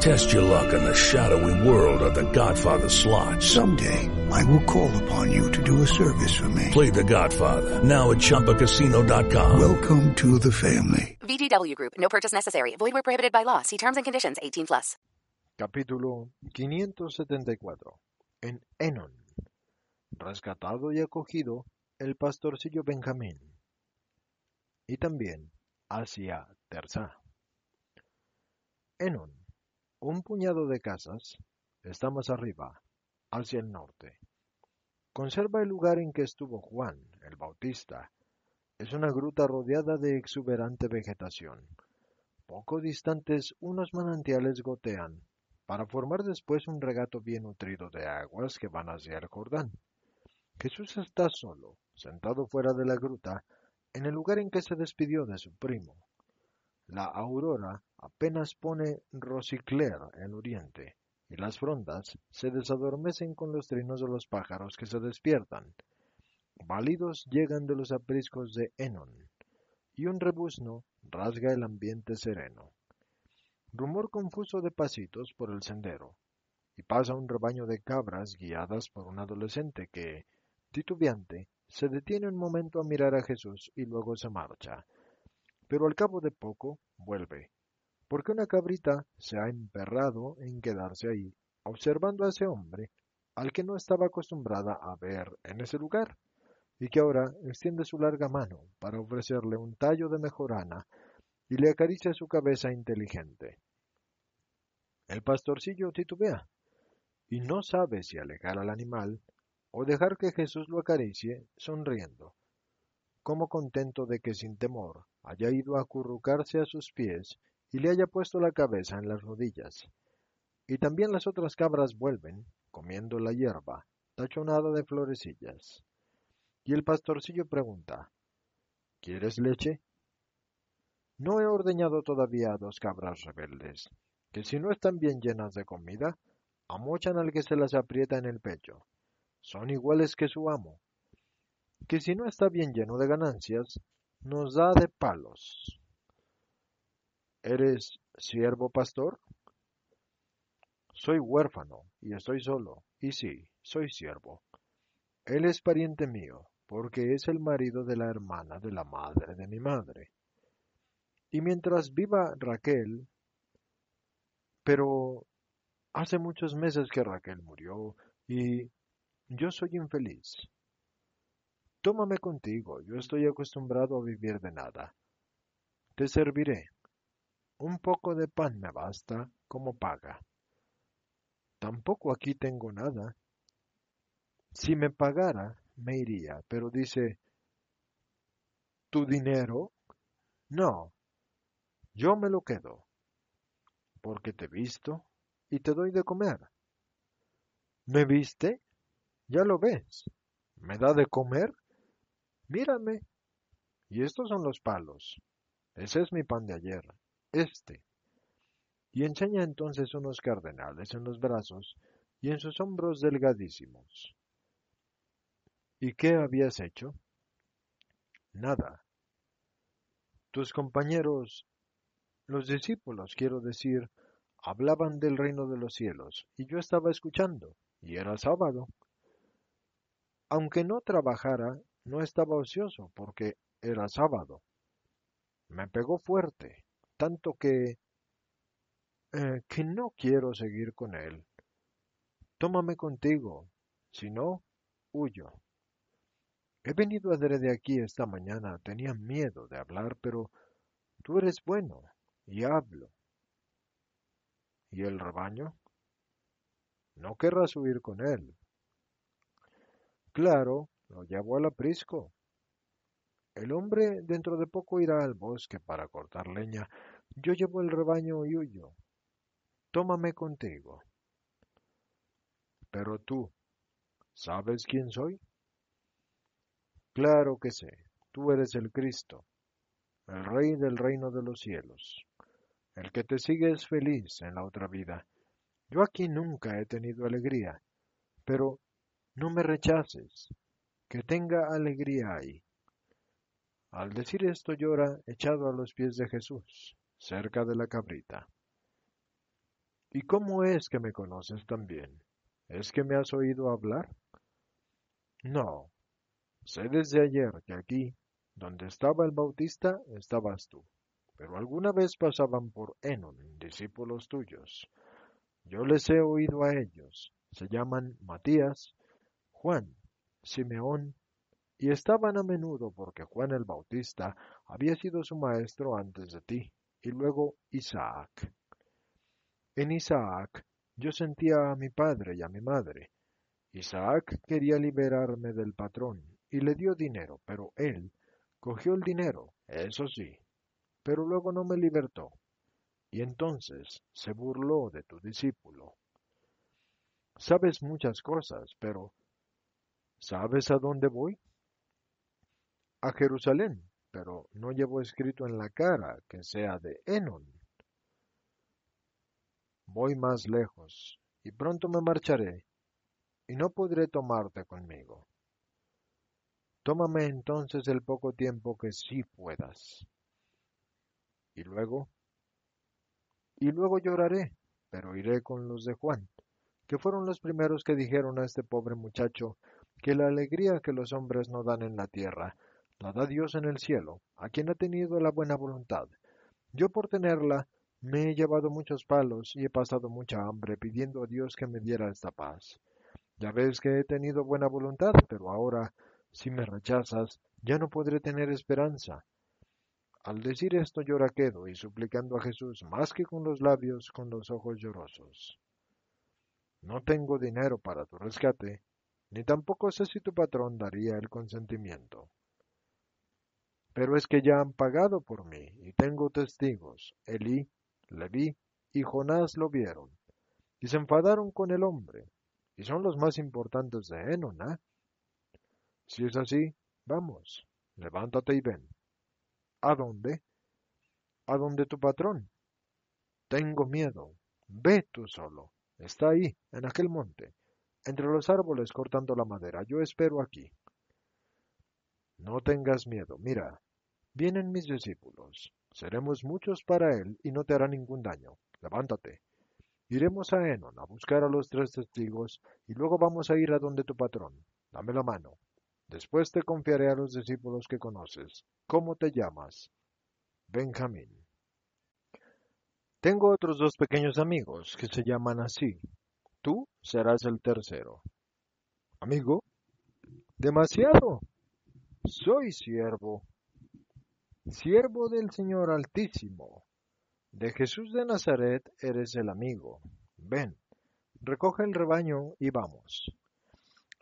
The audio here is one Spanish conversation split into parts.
Test your luck in the shadowy world of The Godfather slot. Someday, I will call upon you to do a service for me. Play The Godfather now at ChumbaCasino.com. Welcome to the family. VGW Group. No purchase necessary. Void where prohibited by law. See terms and conditions. 18 plus. Capítulo 574. En Enon. Rescatado y acogido el pastorcillo Benjamín. Y también hacia Terza. Enon. Un puñado de casas está más arriba, hacia el norte. Conserva el lugar en que estuvo Juan, el Bautista. Es una gruta rodeada de exuberante vegetación. Poco distantes unos manantiales gotean, para formar después un regato bien nutrido de aguas que van hacia el Jordán. Jesús está solo, sentado fuera de la gruta, en el lugar en que se despidió de su primo. La aurora apenas pone rosicler en oriente, y las frondas se desadormecen con los trinos de los pájaros que se despiertan. Válidos llegan de los apriscos de Enon, y un rebuzno rasga el ambiente sereno. Rumor confuso de pasitos por el sendero, y pasa un rebaño de cabras guiadas por un adolescente que, titubeante, se detiene un momento a mirar a Jesús y luego se marcha. Pero al cabo de poco vuelve, porque una cabrita se ha emperrado en quedarse ahí, observando a ese hombre al que no estaba acostumbrada a ver en ese lugar, y que ahora extiende su larga mano para ofrecerle un tallo de mejorana y le acaricia su cabeza inteligente. El pastorcillo titubea y no sabe si alejar al animal o dejar que Jesús lo acaricie sonriendo, como contento de que sin temor haya ido a acurrucarse a sus pies y le haya puesto la cabeza en las rodillas. Y también las otras cabras vuelven, comiendo la hierba, tachonada de florecillas. Y el pastorcillo pregunta, ¿Quieres leche? No he ordeñado todavía a dos cabras rebeldes, que si no están bien llenas de comida, amochan al que se las aprieta en el pecho. Son iguales que su amo, que si no está bien lleno de ganancias, nos da de palos. ¿Eres siervo pastor? Soy huérfano y estoy solo, y sí, soy siervo. Él es pariente mío, porque es el marido de la hermana de la madre de mi madre. Y mientras viva Raquel, pero hace muchos meses que Raquel murió y yo soy infeliz. Tómame contigo, yo estoy acostumbrado a vivir de nada. Te serviré. Un poco de pan me basta como paga. Tampoco aquí tengo nada. Si me pagara, me iría, pero dice, ¿tu dinero? No, yo me lo quedo, porque te visto y te doy de comer. ¿Me viste? Ya lo ves. ¿Me da de comer? Mírame. Y estos son los palos. Ese es mi pan de ayer. Este. Y enseña entonces unos cardenales en los brazos y en sus hombros delgadísimos. ¿Y qué habías hecho? Nada. Tus compañeros, los discípulos, quiero decir, hablaban del reino de los cielos, y yo estaba escuchando, y era sábado. Aunque no trabajara, no estaba ocioso, porque era sábado. Me pegó fuerte, tanto que... Eh, que no quiero seguir con él. Tómame contigo, si no, huyo. He venido adrede aquí esta mañana, tenía miedo de hablar, pero Tú eres bueno, y hablo. ¿Y el rebaño? No querrás huir con él. Claro, lo llevo al aprisco. El hombre dentro de poco irá al bosque para cortar leña. Yo llevo el rebaño y huyo. Tómame contigo. Pero tú, ¿sabes quién soy? Claro que sé. Tú eres el Cristo, el Rey del reino de los cielos. El que te sigue es feliz en la otra vida. Yo aquí nunca he tenido alegría, pero no me rechaces, que tenga alegría ahí. Al decir esto llora echado a los pies de Jesús, cerca de la cabrita. ¿Y cómo es que me conoces también? ¿Es que me has oído hablar? No. Sé desde ayer que aquí, donde estaba el Bautista, estabas tú. Pero alguna vez pasaban por Enon, discípulos tuyos. Yo les he oído a ellos. Se llaman Matías, Juan, Simeón, y estaban a menudo porque Juan el Bautista había sido su maestro antes de ti, y luego Isaac. En Isaac yo sentía a mi padre y a mi madre. Isaac quería liberarme del patrón y le dio dinero, pero él cogió el dinero, eso sí, pero luego no me libertó. Y entonces se burló de tu discípulo. Sabes muchas cosas, pero ¿sabes a dónde voy? A Jerusalén, pero no llevo escrito en la cara que sea de Enon. Voy más lejos, y pronto me marcharé, y no podré tomarte conmigo. Tómame entonces el poco tiempo que sí puedas. Y luego, y luego lloraré, pero iré con los de Juan, que fueron los primeros que dijeron a este pobre muchacho que la alegría que los hombres no dan en la tierra, la da Dios en el cielo, a quien ha tenido la buena voluntad. Yo por tenerla me he llevado muchos palos y he pasado mucha hambre pidiendo a Dios que me diera esta paz. Ya ves que he tenido buena voluntad, pero ahora, si me rechazas, ya no podré tener esperanza. Al decir esto llora quedo y suplicando a Jesús más que con los labios, con los ojos llorosos. No tengo dinero para tu rescate, ni tampoco sé si tu patrón daría el consentimiento. Pero es que ya han pagado por mí, y tengo testigos. Elí, Leví y Jonás lo vieron, y se enfadaron con el hombre, y son los más importantes de Enon, ¿eh? Si es así, vamos, levántate y ven. ¿A dónde? A donde tu patrón. Tengo miedo. Ve tú solo. Está ahí, en aquel monte, entre los árboles cortando la madera. Yo espero aquí. No tengas miedo. Mira, vienen mis discípulos. Seremos muchos para él y no te hará ningún daño. Levántate. Iremos a Enon a buscar a los tres testigos y luego vamos a ir a donde tu patrón. Dame la mano. Después te confiaré a los discípulos que conoces. ¿Cómo te llamas? Benjamín. Tengo otros dos pequeños amigos que se llaman así. Tú serás el tercero. Amigo, demasiado. Soy siervo. Siervo del Señor Altísimo. De Jesús de Nazaret eres el amigo. Ven, recoge el rebaño y vamos.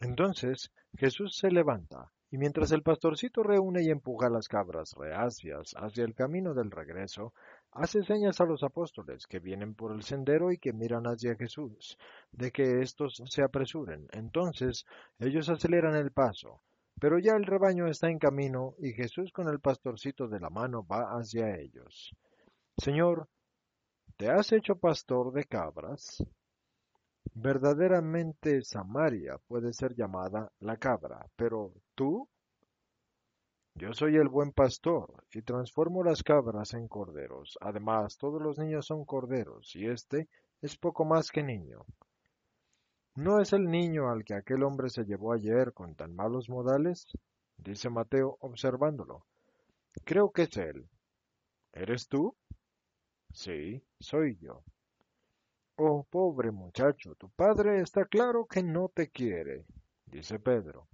Entonces Jesús se levanta, y mientras el pastorcito reúne y empuja las cabras reacias hacia el camino del regreso, hace señas a los apóstoles que vienen por el sendero y que miran hacia Jesús, de que éstos se apresuren. Entonces ellos aceleran el paso, pero ya el rebaño está en camino y Jesús con el pastorcito de la mano va hacia ellos. Señor, ¿te has hecho pastor de cabras? Verdaderamente Samaria puede ser llamada la cabra, pero tú? Yo soy el buen pastor y transformo las cabras en corderos. Además, todos los niños son corderos y este es poco más que niño. ¿No es el niño al que aquel hombre se llevó ayer con tan malos modales? dice Mateo observándolo. Creo que es él. ¿Eres tú? Sí, soy yo. Oh, pobre muchacho, tu padre está claro que no te quiere, dice Pedro.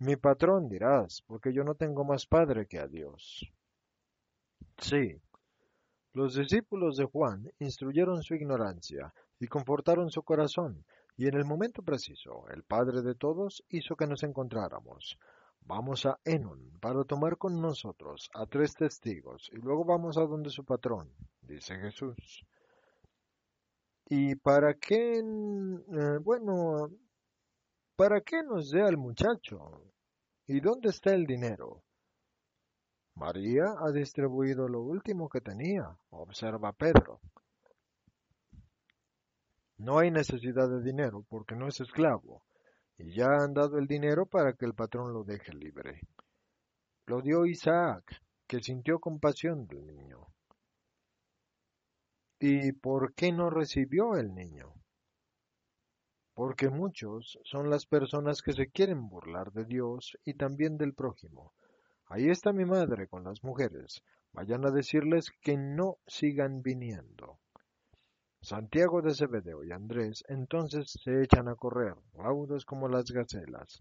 Mi patrón dirás, porque yo no tengo más padre que a Dios. Sí. Los discípulos de Juan instruyeron su ignorancia y confortaron su corazón, y en el momento preciso el Padre de todos hizo que nos encontráramos. Vamos a Enon para tomar con nosotros a tres testigos y luego vamos a donde su patrón, dice Jesús. ¿Y para qué? eh, bueno, ¿para qué nos dé al muchacho? ¿Y dónde está el dinero? María ha distribuido lo último que tenía, observa Pedro. No hay necesidad de dinero porque no es esclavo, y ya han dado el dinero para que el patrón lo deje libre. Lo dio Isaac, que sintió compasión del niño. ¿Y por qué no recibió el niño? Porque muchos son las personas que se quieren burlar de Dios y también del prójimo. Ahí está mi madre con las mujeres. Vayan a decirles que no sigan viniendo. Santiago de Zebedeo y Andrés entonces se echan a correr, raudos como las gacelas.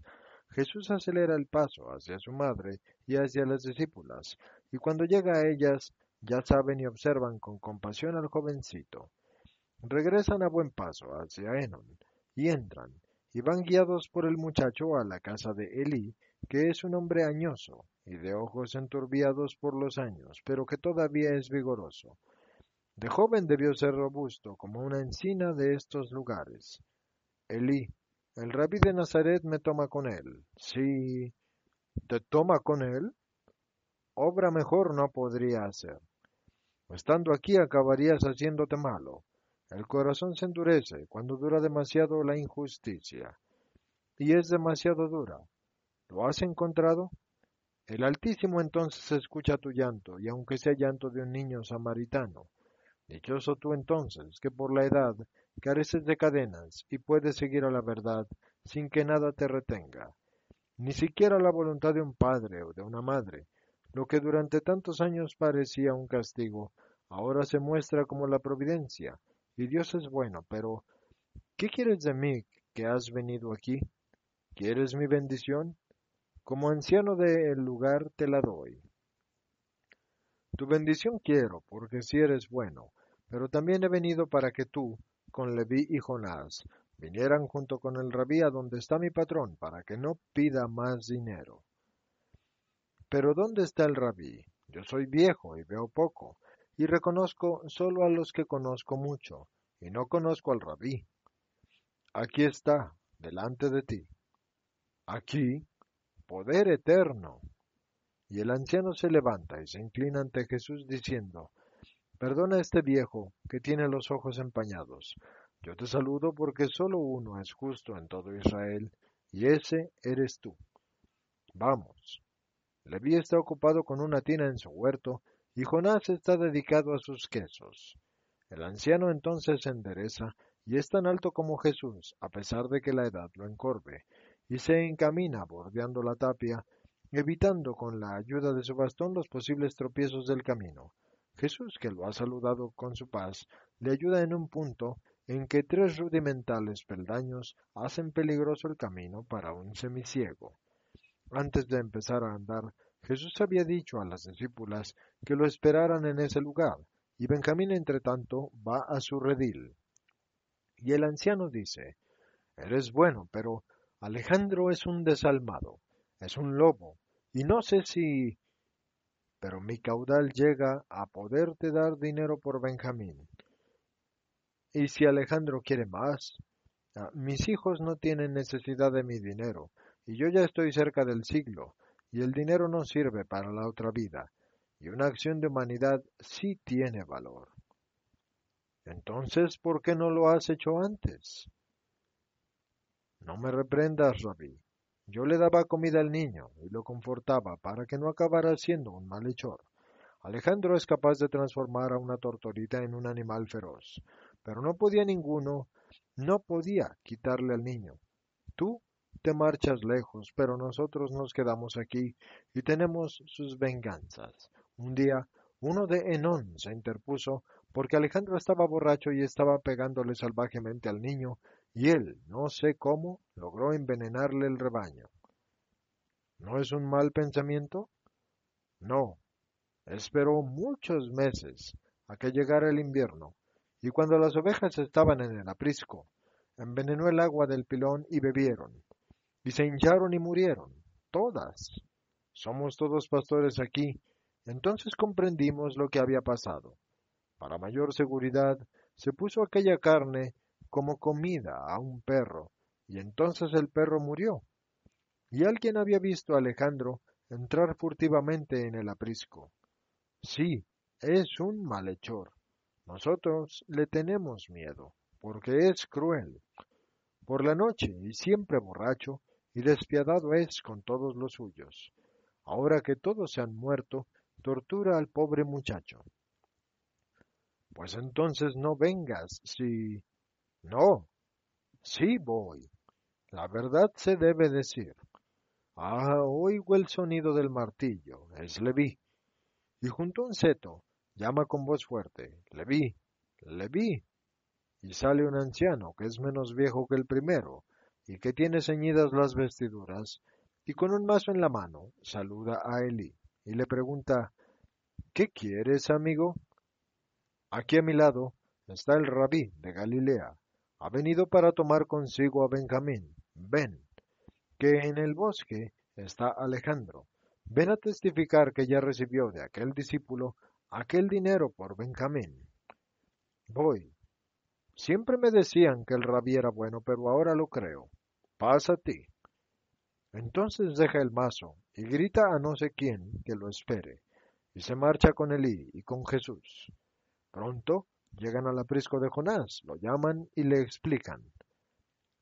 Jesús acelera el paso hacia su madre y hacia las discípulas, y cuando llega a ellas, ya saben y observan con compasión al jovencito. Regresan a buen paso hacia Enon, y entran, y van guiados por el muchacho a la casa de Elí, que es un hombre añoso, y de ojos enturbiados por los años, pero que todavía es vigoroso. De joven debió ser robusto como una encina de estos lugares. Elí, el rabí de Nazaret me toma con él. Sí, ¿te toma con él? Obra mejor no podría hacer. Estando aquí acabarías haciéndote malo. El corazón se endurece cuando dura demasiado la injusticia. Y es demasiado dura. ¿Lo has encontrado? El Altísimo entonces escucha tu llanto, y aunque sea llanto de un niño samaritano, Dichoso tú entonces, que por la edad careces de cadenas y puedes seguir a la verdad sin que nada te retenga. Ni siquiera la voluntad de un padre o de una madre, lo que durante tantos años parecía un castigo, ahora se muestra como la providencia, y Dios es bueno, pero ¿qué quieres de mí que has venido aquí? ¿Quieres mi bendición? Como anciano del lugar te la doy. Tu bendición quiero, porque si eres bueno, pero también he venido para que tú, con Leví y Jonás, vinieran junto con el rabí a donde está mi patrón, para que no pida más dinero. Pero ¿dónde está el rabí? Yo soy viejo y veo poco, y reconozco solo a los que conozco mucho, y no conozco al rabí. Aquí está, delante de ti. Aquí, poder eterno. Y el anciano se levanta y se inclina ante Jesús diciendo, Perdona a este viejo que tiene los ojos empañados. Yo te saludo porque solo uno es justo en todo Israel, y ese eres tú. Vamos. Leví está ocupado con una tina en su huerto, y Jonás está dedicado a sus quesos. El anciano entonces se endereza y es tan alto como Jesús, a pesar de que la edad lo encorve, y se encamina bordeando la tapia, evitando con la ayuda de su bastón los posibles tropiezos del camino. Jesús, que lo ha saludado con su paz, le ayuda en un punto en que tres rudimentales peldaños hacen peligroso el camino para un semiciego. Antes de empezar a andar, Jesús había dicho a las discípulas que lo esperaran en ese lugar, y Benjamín entre tanto va a su redil. Y el anciano dice, Eres bueno, pero Alejandro es un desalmado, es un lobo, y no sé si... Pero mi caudal llega a poderte dar dinero por Benjamín. Y si Alejandro quiere más, ah, mis hijos no tienen necesidad de mi dinero, y yo ya estoy cerca del siglo, y el dinero no sirve para la otra vida, y una acción de humanidad sí tiene valor. Entonces, ¿por qué no lo has hecho antes? No me reprendas, Rabí. Yo le daba comida al niño y lo confortaba para que no acabara siendo un malhechor. Alejandro es capaz de transformar a una tortorita en un animal feroz, pero no podía ninguno, no podía quitarle al niño. Tú te marchas lejos, pero nosotros nos quedamos aquí y tenemos sus venganzas. Un día, uno de Enón se interpuso porque Alejandro estaba borracho y estaba pegándole salvajemente al niño, y él, no sé cómo, logró envenenarle el rebaño. ¿No es un mal pensamiento? No, esperó muchos meses a que llegara el invierno, y cuando las ovejas estaban en el aprisco, envenenó el agua del pilón y bebieron, y se hincharon y murieron, todas. Somos todos pastores aquí, entonces comprendimos lo que había pasado. Para mayor seguridad, se puso aquella carne como comida a un perro, y entonces el perro murió. Y alguien había visto a Alejandro entrar furtivamente en el aprisco. Sí, es un malhechor. Nosotros le tenemos miedo, porque es cruel. Por la noche y siempre borracho, y despiadado es con todos los suyos. Ahora que todos se han muerto, tortura al pobre muchacho. Pues entonces no vengas, si... No, sí voy. La verdad se debe decir. Ah, oigo el sonido del martillo, es Leví. Y junto a un seto, llama con voz fuerte, Leví, Leví. Y sale un anciano, que es menos viejo que el primero, y que tiene ceñidas las vestiduras, y con un mazo en la mano, saluda a Elí, y le pregunta, ¿Qué quieres, amigo? Aquí a mi lado está el rabí de Galilea. Ha venido para tomar consigo a Benjamín. Ven, que en el bosque está Alejandro. Ven a testificar que ya recibió de aquel discípulo aquel dinero por Benjamín. Voy. Siempre me decían que el rabí era bueno, pero ahora lo creo. Pasa a ti. Entonces deja el mazo y grita a no sé quién que lo espere, y se marcha con Elí y con Jesús. Pronto llegan al aprisco de Jonás, lo llaman y le explican.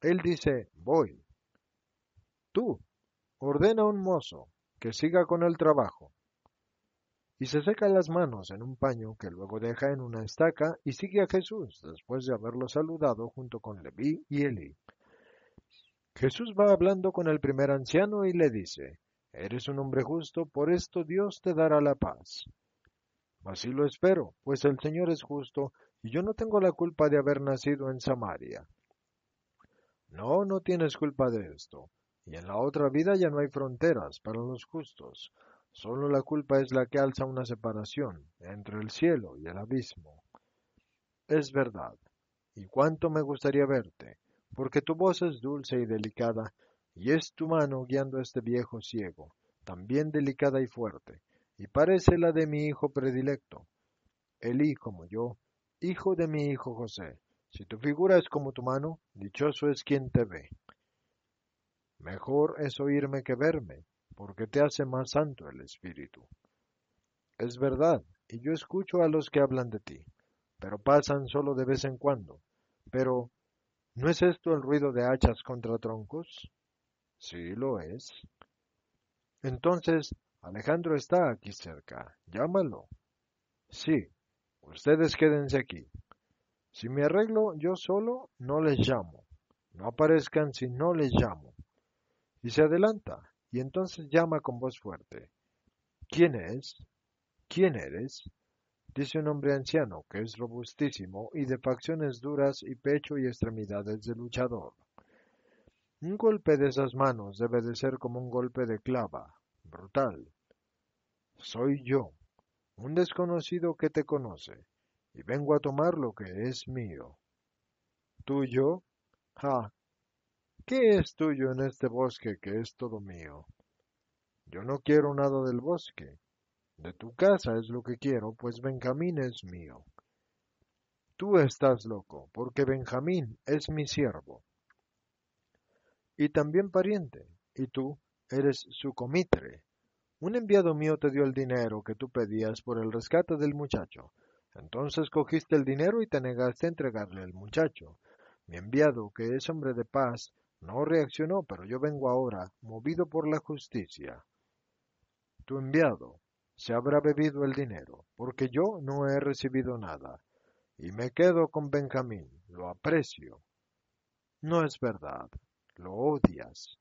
Él dice, voy. Tú, ordena a un mozo que siga con el trabajo. Y se seca las manos en un paño que luego deja en una estaca y sigue a Jesús después de haberlo saludado junto con Leví y Elí. Jesús va hablando con el primer anciano y le dice, Eres un hombre justo, por esto Dios te dará la paz. Así lo espero, pues el Señor es justo, y yo no tengo la culpa de haber nacido en Samaria. No, no tienes culpa de esto, y en la otra vida ya no hay fronteras para los justos. Solo la culpa es la que alza una separación entre el cielo y el abismo. Es verdad, y cuánto me gustaría verte, porque tu voz es dulce y delicada, y es tu mano guiando a este viejo ciego, también delicada y fuerte, y parece la de mi hijo predilecto. Elí como yo, hijo de mi hijo José. Si tu figura es como tu mano, dichoso es quien te ve. Mejor es oírme que verme, porque te hace más santo el Espíritu. Es verdad, y yo escucho a los que hablan de ti, pero pasan solo de vez en cuando. Pero, ¿no es esto el ruido de hachas contra troncos? Sí lo es. Entonces, Alejandro está aquí cerca. Llámalo. Sí, ustedes quédense aquí. Si me arreglo yo solo, no les llamo. No aparezcan si no les llamo. Y se adelanta, y entonces llama con voz fuerte. ¿Quién es? ¿Quién eres? Dice un hombre anciano, que es robustísimo y de facciones duras y pecho y extremidades de luchador. Un golpe de esas manos debe de ser como un golpe de clava, brutal. Soy yo, un desconocido que te conoce, y vengo a tomar lo que es mío. ¿Tuyo? Ja. ¿Qué es tuyo en este bosque que es todo mío? Yo no quiero nada del bosque. De tu casa es lo que quiero, pues Benjamín es mío. Tú estás loco, porque Benjamín es mi siervo. Y también pariente, y tú eres su comitre. Un enviado mío te dio el dinero que tú pedías por el rescate del muchacho. Entonces cogiste el dinero y te negaste a entregarle al muchacho. Mi enviado, que es hombre de paz, no reaccionó, pero yo vengo ahora, movido por la justicia. Tu enviado se habrá bebido el dinero, porque yo no he recibido nada, y me quedo con Benjamín, lo aprecio. No es verdad, lo odias.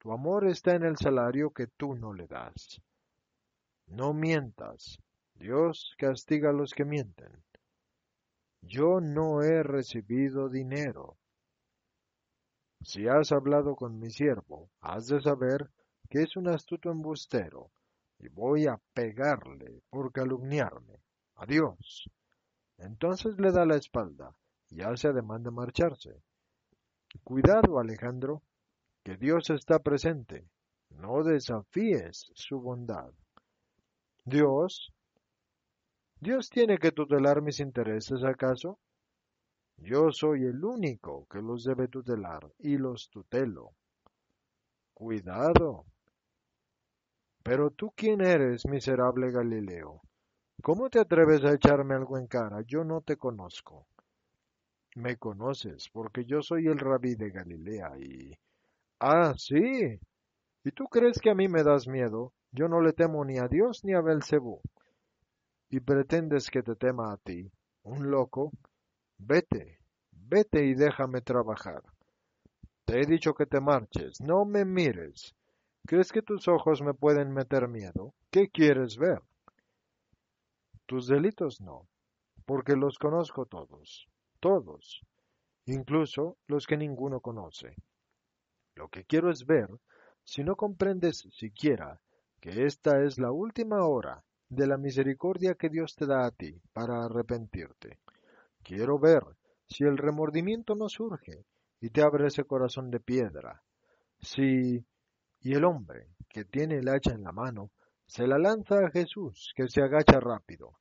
Tu amor está en el salario que tú no le das. No mientas. Dios castiga a los que mienten. Yo no he recibido dinero. Si has hablado con mi siervo, has de saber que es un astuto embustero. y voy a pegarle por calumniarme. Adiós. Entonces le da la espalda y hace ademán de marcharse. Cuidado, Alejandro, que Dios está presente. No desafíes su bondad. Dios. ¿Dios tiene que tutelar mis intereses acaso? Yo soy el único que los debe tutelar y los tutelo. Cuidado. Pero tú quién eres, miserable Galileo? ¿Cómo te atreves a echarme algo en cara? Yo no te conozco. Me conoces, porque yo soy el rabí de Galilea y... Ah, sí. ¿Y tú crees que a mí me das miedo? Yo no le temo ni a Dios ni a Belcebú. ¿Y pretendes que te tema a ti, un loco? Vete, vete y déjame trabajar. Te he dicho que te marches, no me mires. ¿Crees que tus ojos me pueden meter miedo? ¿Qué quieres ver? Tus delitos no, porque los conozco todos, todos, incluso los que ninguno conoce. Lo que quiero es ver si no comprendes siquiera que esta es la última hora de la misericordia que Dios te da a ti para arrepentirte. Quiero ver si el remordimiento no surge y te abre ese corazón de piedra. Si y el hombre que tiene el hacha en la mano se la lanza a Jesús, que se agacha rápido,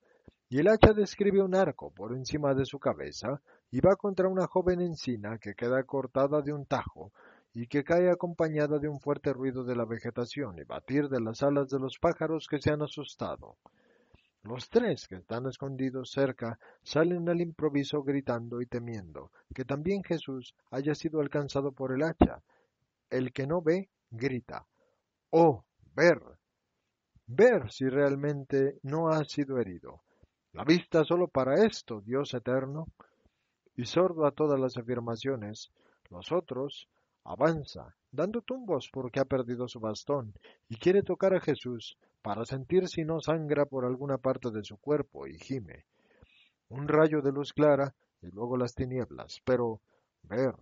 y el hacha describe un arco por encima de su cabeza y va contra una joven encina que queda cortada de un tajo y que cae acompañada de un fuerte ruido de la vegetación y batir de las alas de los pájaros que se han asustado. Los tres que están escondidos cerca salen al improviso gritando y temiendo que también Jesús haya sido alcanzado por el hacha. El que no ve, grita. ¡Oh, ver! Ver si realmente no ha sido herido. La vista solo para esto, Dios eterno. Y sordo a todas las afirmaciones, los otros avanza, dando tumbos porque ha perdido su bastón y quiere tocar a Jesús para sentir si no sangra por alguna parte de su cuerpo y gime. Un rayo de luz clara y luego las tinieblas, pero ver,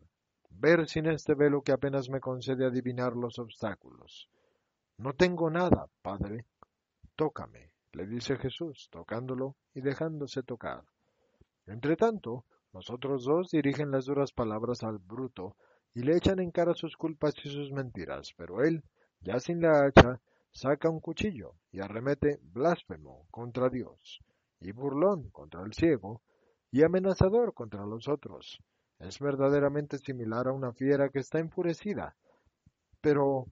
ver sin este velo que apenas me concede adivinar los obstáculos. No tengo nada, Padre. Tócame, le dice Jesús, tocándolo y dejándose tocar. Entretanto, los otros dos dirigen las duras palabras al bruto y le echan en cara sus culpas y sus mentiras, pero él, ya sin la hacha, saca un cuchillo y arremete blasfemo contra Dios, y burlón contra el ciego, y amenazador contra los otros. Es verdaderamente similar a una fiera que está enfurecida, pero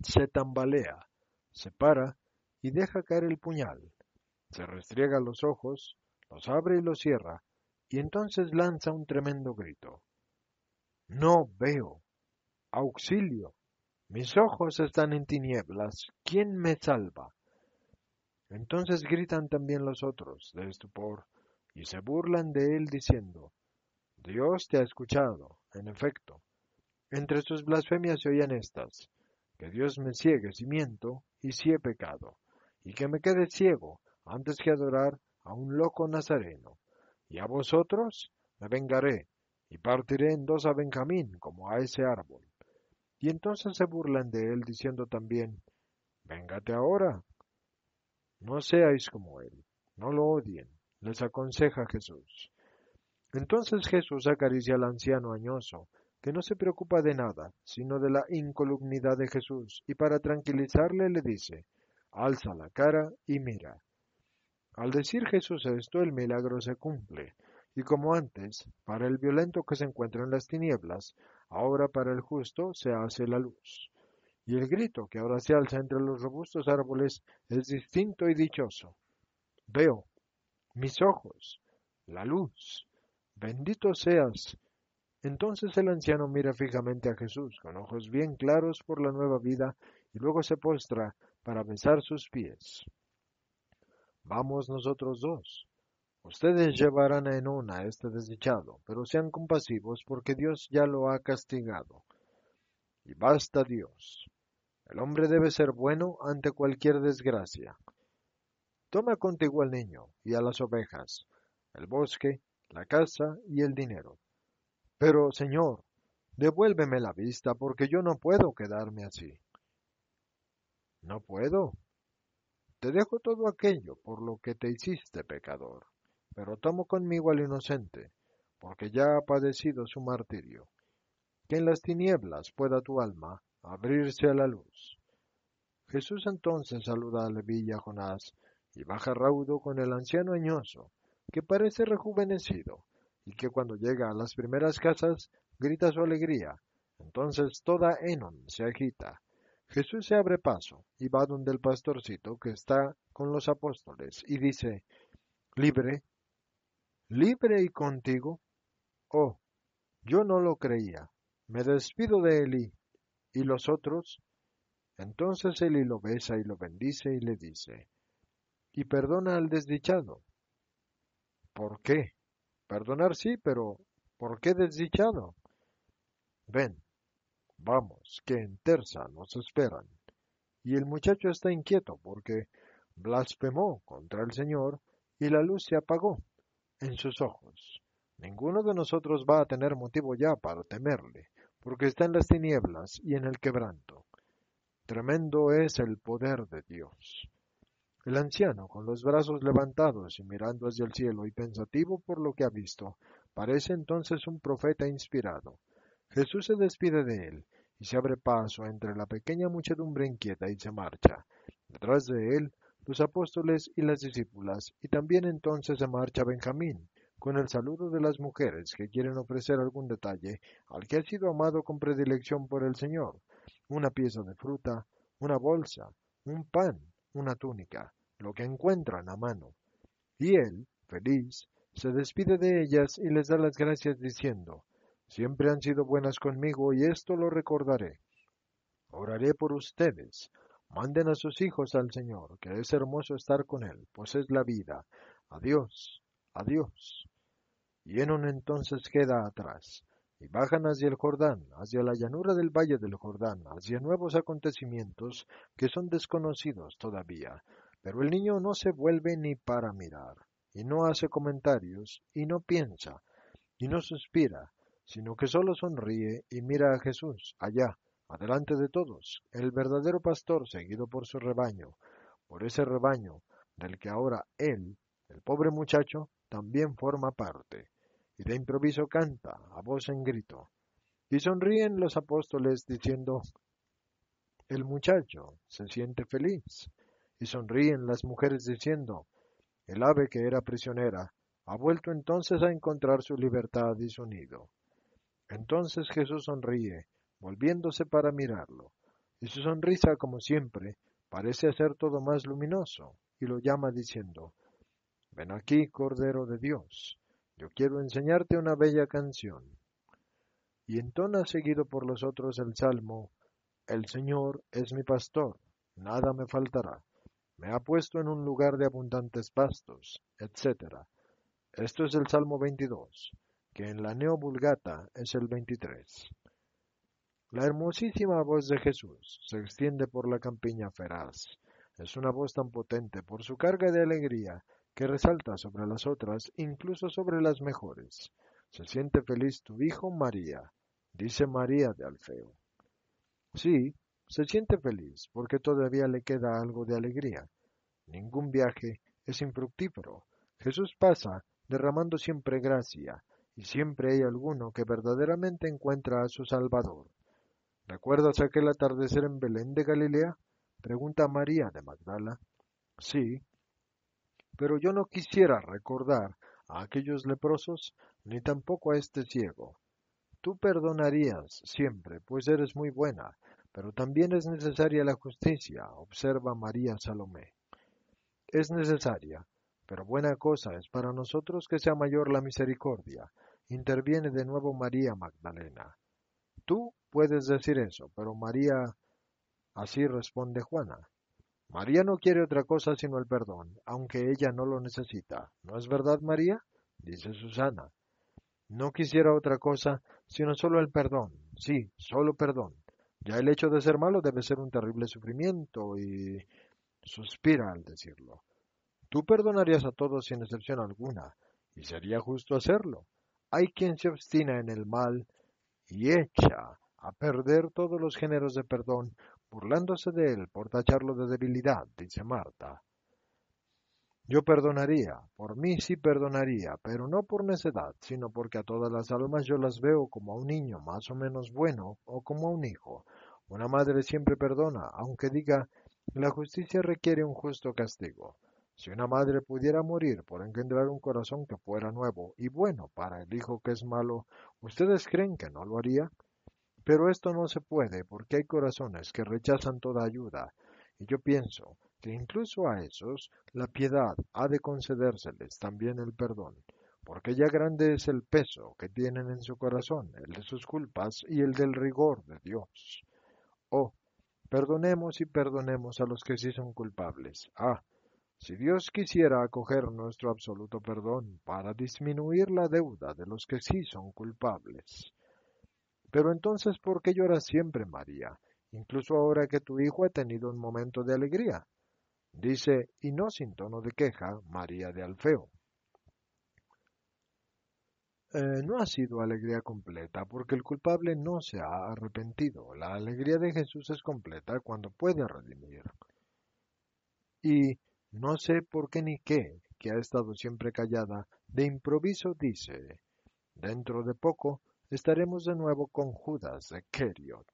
se tambalea, se para y deja caer el puñal, se restriega los ojos, los abre y los cierra, y entonces lanza un tremendo grito. No veo. Auxilio. Mis ojos están en tinieblas. ¿Quién me salva? Entonces gritan también los otros, de estupor, y se burlan de él diciendo, Dios te ha escuchado, en efecto. Entre sus blasfemias se oían estas, que Dios me ciegue si miento y si he pecado, y que me quede ciego antes que adorar a un loco nazareno. Y a vosotros me vengaré, y partiré en dos a Benjamín como a ese árbol. Y entonces se burlan de él, diciendo también, Véngate ahora. No seáis como él, no lo odien, les aconseja Jesús. Entonces Jesús acaricia al anciano añoso, que no se preocupa de nada, sino de la incolumnidad de Jesús, y para tranquilizarle le dice, Alza la cara y mira. Al decir Jesús esto, el milagro se cumple, y como antes, para el violento que se encuentra en las tinieblas, ahora para el justo se hace la luz. Y el grito que ahora se alza entre los robustos árboles es distinto y dichoso. Veo, mis ojos, la luz, bendito seas. Entonces el anciano mira fijamente a Jesús, con ojos bien claros por la nueva vida, y luego se postra para besar sus pies. Vamos nosotros dos, Ustedes llevarán en una a este desdichado, pero sean compasivos porque Dios ya lo ha castigado. Y basta Dios. El hombre debe ser bueno ante cualquier desgracia. Toma contigo al niño y a las ovejas, el bosque, la casa y el dinero. Pero, Señor, devuélveme la vista porque yo no puedo quedarme así. No puedo. te dejo todo aquello por lo que te hiciste pecador, pero tomo conmigo al inocente, porque ya ha padecido su martirio. Que en las tinieblas pueda tu alma abrirse a la luz. Jesús entonces saluda a Leví y a Jonás, y baja raudo con el anciano añoso, que parece rejuvenecido, y que cuando llega a las primeras casas grita su alegría. Entonces toda Enon se agita. Jesús se abre paso y va donde el pastorcito que está con los apóstoles y dice, libre, libre y contigo. Oh, yo no lo creía. Me despido de Eli. ¿Y los otros? Entonces Eli lo besa y lo bendice y le dice, y perdona al desdichado. ¿Por qué? Perdonar sí, pero ¿por qué desdichado? Ven, vamos, que en Terza nos esperan. Y el muchacho está inquieto porque blasfemó contra el Señor y la luz se apagó en sus ojos. Ninguno de nosotros va a tener motivo ya para temerle, porque está en las tinieblas y en el quebranto. Tremendo es el poder de Dios. El anciano, con los brazos levantados y mirando hacia el cielo y pensativo por lo que ha visto, parece entonces un profeta inspirado. Jesús se despide de él y se abre paso entre la pequeña muchedumbre inquieta y se marcha. Detrás de él, los apóstoles y las discípulas, y también entonces se marcha Benjamín, con el saludo de las mujeres que quieren ofrecer algún detalle al que ha sido amado con predilección por el Señor, una pieza de fruta, una bolsa, un pan, una túnica, lo que encuentran a mano. Y él, feliz, se despide de ellas y les da las gracias diciendo, Siempre han sido buenas conmigo y esto lo recordaré. Oraré por ustedes. Manden a sus hijos al Señor, que es hermoso estar con Él, pues es la vida. Adiós, adiós. Y Enon entonces queda atrás, y bajan hacia el Jordán, hacia la llanura del valle del Jordán, hacia nuevos acontecimientos que son desconocidos todavía. Pero el niño no se vuelve ni para mirar, y no hace comentarios, y no piensa, y no suspira, sino que solo sonríe y mira a Jesús, allá, adelante de todos, el verdadero pastor seguido por su rebaño, por ese rebaño del que ahora él, el pobre muchacho, también forma parte, y de improviso canta a voz en grito. Y sonríen los apóstoles diciendo, el muchacho se siente feliz, y sonríen las mujeres diciendo, el ave que era prisionera ha vuelto entonces a encontrar su libertad y su nido. Entonces Jesús sonríe volviéndose para mirarlo, y su sonrisa, como siempre, parece hacer todo más luminoso, y lo llama diciendo, Ven aquí, Cordero de Dios, yo quiero enseñarte una bella canción. Y entona seguido por los otros el salmo, El Señor es mi pastor, nada me faltará, me ha puesto en un lugar de abundantes pastos, etc. Esto es el Salmo 22, que en la Neovulgata es el 23. La hermosísima voz de Jesús se extiende por la campiña feraz. Es una voz tan potente por su carga de alegría que resalta sobre las otras, incluso sobre las mejores. Se siente feliz tu hijo María, dice María de Alfeo. Sí, se siente feliz porque todavía le queda algo de alegría. Ningún viaje es infructífero. Jesús pasa derramando siempre gracia, y siempre hay alguno que verdaderamente encuentra a su Salvador. ¿Recuerdas aquel atardecer en Belén de Galilea? Pregunta María de Magdala. Sí, pero yo no quisiera recordar a aquellos leprosos, ni tampoco a este ciego. Tú perdonarías siempre, pues eres muy buena, pero también es necesaria la justicia, observa María Salomé. Es necesaria, pero buena cosa es para nosotros que sea mayor la misericordia. Interviene de nuevo María Magdalena. Tú puedes decir eso, pero María... Así responde Juana. María no quiere otra cosa sino el perdón, aunque ella no lo necesita. ¿No es verdad, María? dice Susana. No quisiera otra cosa sino solo el perdón. Sí, solo perdón. Ya el hecho de ser malo debe ser un terrible sufrimiento y... suspira al decirlo. Tú perdonarías a todos sin excepción alguna, y sería justo hacerlo. Hay quien se obstina en el mal y echa a perder todos los géneros de perdón burlándose de él por tacharlo de debilidad, dice Marta. Yo perdonaría, por mí sí perdonaría, pero no por necedad, sino porque a todas las almas yo las veo como a un niño más o menos bueno o como a un hijo. Una madre siempre perdona, aunque diga la justicia requiere un justo castigo. Si una madre pudiera morir por engendrar un corazón que fuera nuevo y bueno para el hijo que es malo, ¿ustedes creen que no lo haría? Pero esto no se puede porque hay corazones que rechazan toda ayuda, y yo pienso que incluso a esos la piedad ha de concedérseles también el perdón, porque ya grande es el peso que tienen en su corazón, el de sus culpas y el del rigor de Dios. Oh, perdonemos y perdonemos a los que sí son culpables. Ah, si Dios quisiera acoger nuestro absoluto perdón para disminuir la deuda de los que sí son culpables. Pero entonces, ¿por qué lloras siempre, María? Incluso ahora que tu hijo ha tenido un momento de alegría. Dice, y no sin tono de queja, María de Alfeo. Eh, no ha sido alegría completa, porque el culpable no se ha arrepentido. La alegría de Jesús es completa cuando puede redimir. Y no sé por qué ni qué, que ha estado siempre callada, de improviso dice, dentro de poco estaremos de nuevo con Judas de Keriot.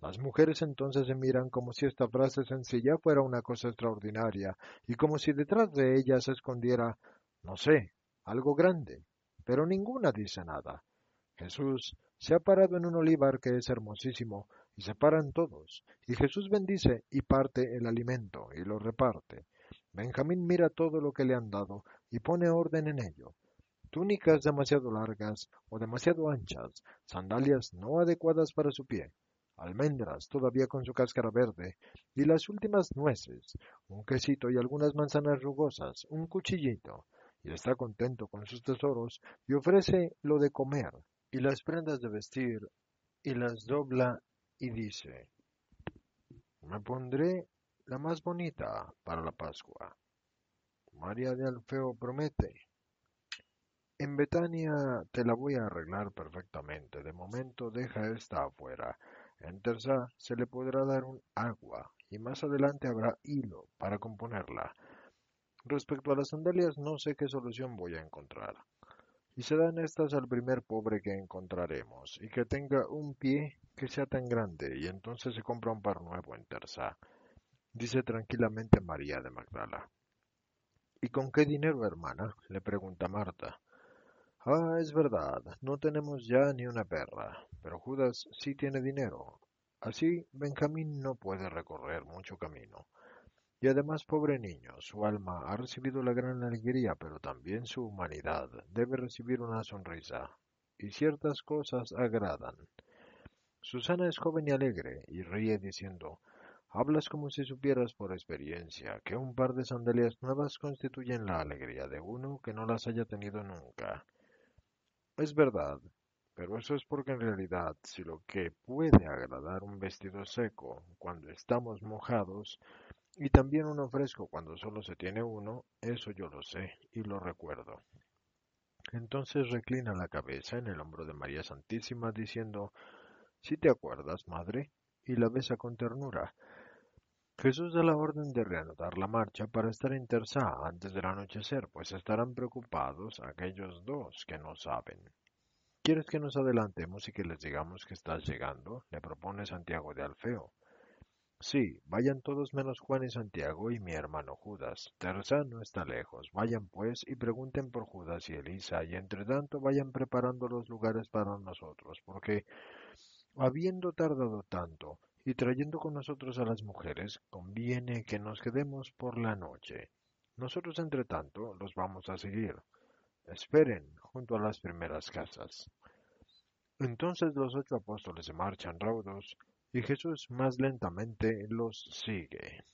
Las mujeres entonces se miran como si esta frase sencilla fuera una cosa extraordinaria y como si detrás de ella se escondiera, no sé, algo grande, pero ninguna dice nada. Jesús se ha parado en un olivar que es hermosísimo y se paran todos, y Jesús bendice y parte el alimento y lo reparte. Benjamín mira todo lo que le han dado y pone orden en ello. Túnicas demasiado largas o demasiado anchas, sandalias no adecuadas para su pie, almendras todavía con su cáscara verde, y las últimas nueces, un quesito y algunas manzanas rugosas, un cuchillito, y está contento con sus tesoros, y ofrece lo de comer, y las prendas de vestir, y las dobla, y dice, me pondré la más bonita para la Pascua. María de Alfeo promete. En Betania te la voy a arreglar perfectamente. De momento deja esta afuera. En Terza se le podrá dar un agua y más adelante habrá hilo para componerla. Respecto a las sandalias no sé qué solución voy a encontrar. Y se dan estas al primer pobre que encontraremos y que tenga un pie que sea tan grande y entonces se compra un par nuevo en Terza dice tranquilamente María de Magdala. ¿Y con qué dinero, hermana? le pregunta Marta. Ah, es verdad, no tenemos ya ni una perra, pero Judas sí tiene dinero. Así Benjamín no puede recorrer mucho camino. Y además, pobre niño, su alma ha recibido la gran alegría, pero también su humanidad debe recibir una sonrisa. Y ciertas cosas agradan. Susana es joven y alegre, y ríe diciendo Hablas como si supieras por experiencia que un par de sandalias nuevas constituyen la alegría de uno que no las haya tenido nunca. Es verdad, pero eso es porque en realidad si lo que puede agradar un vestido seco cuando estamos mojados y también uno fresco cuando solo se tiene uno, eso yo lo sé y lo recuerdo. Entonces reclina la cabeza en el hombro de María Santísima diciendo, si te acuerdas, madre, y la besa con ternura, Jesús da la orden de reanudar la marcha para estar en Terza antes del anochecer, pues estarán preocupados aquellos dos que no saben. ¿Quieres que nos adelantemos y que les digamos que estás llegando? le propone Santiago de Alfeo. Sí, vayan todos menos Juan y Santiago y mi hermano Judas. Terza no está lejos. Vayan pues y pregunten por Judas y Elisa, y entre tanto vayan preparando los lugares para nosotros, porque habiendo tardado tanto, y trayendo con nosotros a las mujeres, conviene que nos quedemos por la noche. Nosotros, entre tanto, los vamos a seguir. Esperen junto a las primeras casas. Entonces los ocho apóstoles se marchan raudos, y Jesús más lentamente los sigue.